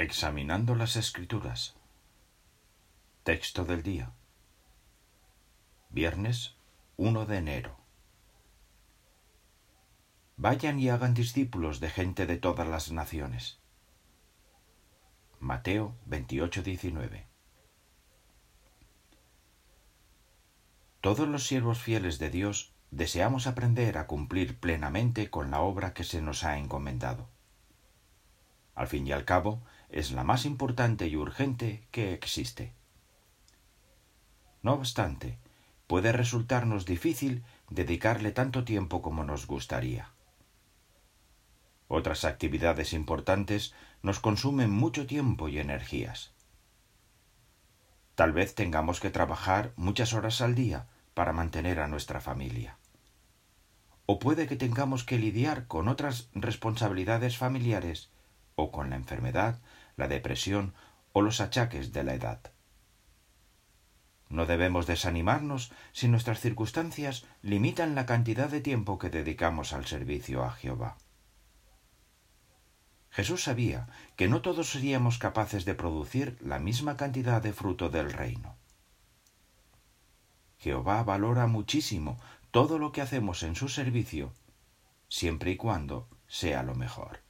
Examinando las Escrituras. Texto del día. Viernes 1 de enero. Vayan y hagan discípulos de gente de todas las naciones. Mateo 28:19. Todos los siervos fieles de Dios deseamos aprender a cumplir plenamente con la obra que se nos ha encomendado. Al fin y al cabo, es la más importante y urgente que existe. No obstante, puede resultarnos difícil dedicarle tanto tiempo como nos gustaría. Otras actividades importantes nos consumen mucho tiempo y energías. Tal vez tengamos que trabajar muchas horas al día para mantener a nuestra familia. O puede que tengamos que lidiar con otras responsabilidades familiares o con la enfermedad, la depresión o los achaques de la edad. No debemos desanimarnos si nuestras circunstancias limitan la cantidad de tiempo que dedicamos al servicio a Jehová. Jesús sabía que no todos seríamos capaces de producir la misma cantidad de fruto del reino. Jehová valora muchísimo todo lo que hacemos en su servicio, siempre y cuando sea lo mejor.